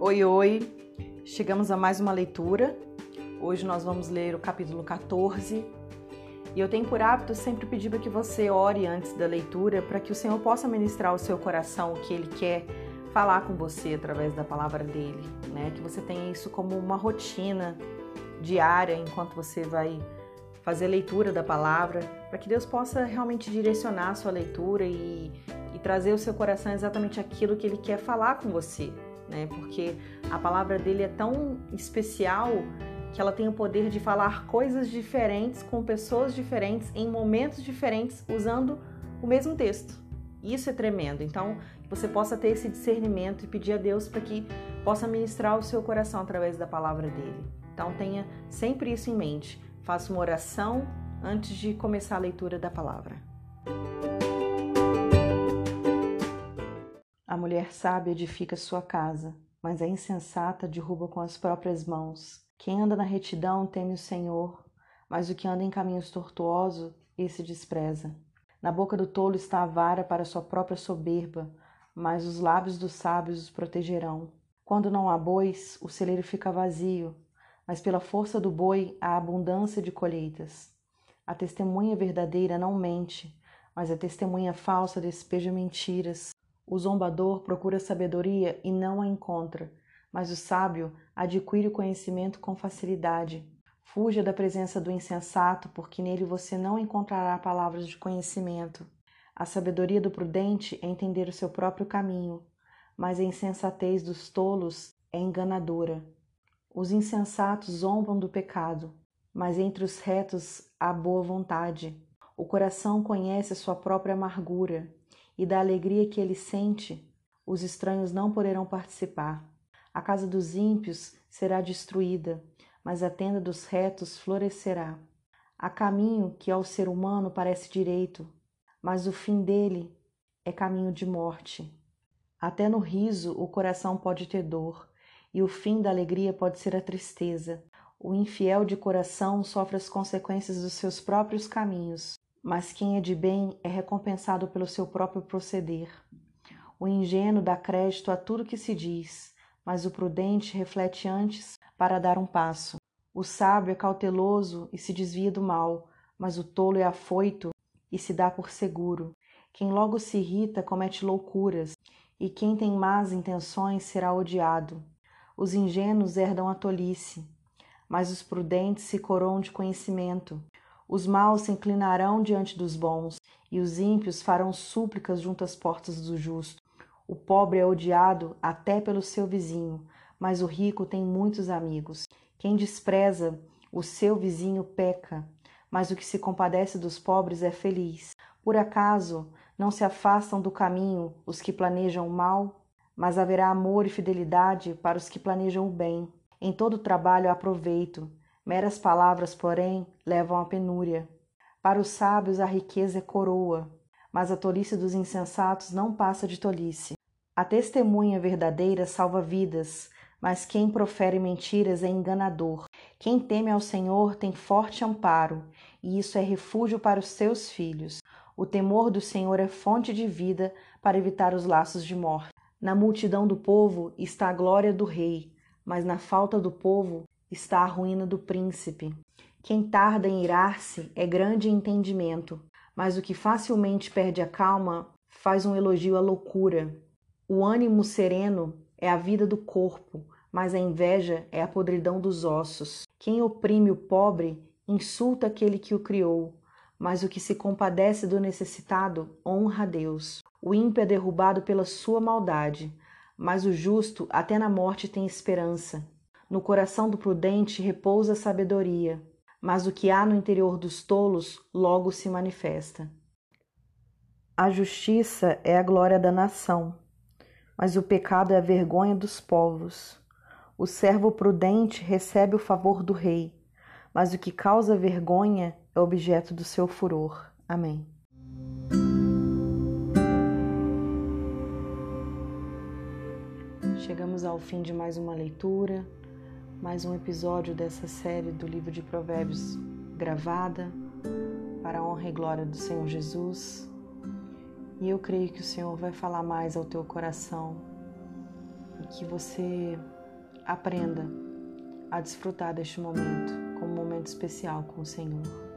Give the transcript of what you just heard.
Oi, oi! Chegamos a mais uma leitura. Hoje nós vamos ler o capítulo 14. E eu tenho por hábito sempre pedir para que você ore antes da leitura para que o Senhor possa ministrar ao seu coração o que Ele quer falar com você através da palavra dele, né? Que você tenha isso como uma rotina diária enquanto você vai fazer a leitura da palavra, para que Deus possa realmente direcionar a sua leitura e, e trazer ao seu coração exatamente aquilo que Ele quer falar com você, né? Porque a palavra dele é tão especial que ela tem o poder de falar coisas diferentes com pessoas diferentes em momentos diferentes usando o mesmo texto. Isso é tremendo. Então, você possa ter esse discernimento e pedir a Deus para que possa ministrar o seu coração através da palavra dele. Então, tenha sempre isso em mente. Faça uma oração antes de começar a leitura da palavra. A mulher sábia edifica sua casa, mas a insensata derruba com as próprias mãos. Quem anda na retidão teme o Senhor, mas o que anda em caminhos tortuosos, esse despreza. Na boca do tolo está a vara para sua própria soberba, mas os lábios dos sábios os protegerão. Quando não há bois, o celeiro fica vazio, mas pela força do boi há abundância de colheitas. A testemunha verdadeira não mente, mas a testemunha falsa despeja mentiras. O zombador procura sabedoria e não a encontra, mas o sábio adquire o conhecimento com facilidade. Fuja da presença do insensato, porque nele você não encontrará palavras de conhecimento. A sabedoria do prudente é entender o seu próprio caminho, mas a insensatez dos tolos é enganadora. Os insensatos zombam do pecado, mas entre os retos há boa vontade. O coração conhece a sua própria amargura, e da alegria que ele sente, os estranhos não poderão participar. A casa dos ímpios será destruída, mas a tenda dos retos florescerá. Há caminho que ao ser humano parece direito, mas o fim dele é caminho de morte. Até no riso o coração pode ter dor, e o fim da alegria pode ser a tristeza. O infiel de coração sofre as consequências dos seus próprios caminhos, mas quem é de bem é recompensado pelo seu próprio proceder. O ingênuo dá crédito a tudo que se diz, mas o prudente reflete antes para dar um passo. O sábio é cauteloso e se desvia do mal, mas o tolo é afoito e se dá por seguro. Quem logo se irrita comete loucuras, e quem tem más intenções será odiado. Os ingênuos herdam a tolice, mas os prudentes se coroam de conhecimento. Os maus se inclinarão diante dos bons, e os ímpios farão súplicas junto às portas do justo. O pobre é odiado até pelo seu vizinho, mas o rico tem muitos amigos. Quem despreza o seu vizinho peca, mas o que se compadece dos pobres é feliz. Por acaso não se afastam do caminho os que planejam o mal? Mas haverá amor e fidelidade para os que planejam o bem. Em todo trabalho há proveito, Meras palavras, porém, levam à penúria. Para os sábios a riqueza é coroa, mas a tolice dos insensatos não passa de tolice. A testemunha verdadeira salva vidas, mas quem profere mentiras é enganador. Quem teme ao Senhor tem forte amparo, e isso é refúgio para os seus filhos. O temor do Senhor é fonte de vida para evitar os laços de morte. Na multidão do povo está a glória do rei, mas na falta do povo está a ruína do príncipe. Quem tarda em irar-se é grande em entendimento, mas o que facilmente perde a calma faz um elogio à loucura. O ânimo sereno é a vida do corpo, mas a inveja é a podridão dos ossos. Quem oprime o pobre insulta aquele que o criou, mas o que se compadece do necessitado honra a Deus. O ímpio é derrubado pela sua maldade, mas o justo até na morte tem esperança. No coração do prudente repousa a sabedoria, mas o que há no interior dos tolos logo se manifesta. A justiça é a glória da nação, mas o pecado é a vergonha dos povos. O servo prudente recebe o favor do rei, mas o que causa vergonha é objeto do seu furor. Amém. Chegamos ao fim de mais uma leitura mais um episódio dessa série do livro de Provérbios gravada para a honra e glória do Senhor Jesus. E eu creio que o Senhor vai falar mais ao teu coração e que você aprenda a desfrutar deste momento como um momento especial com o Senhor.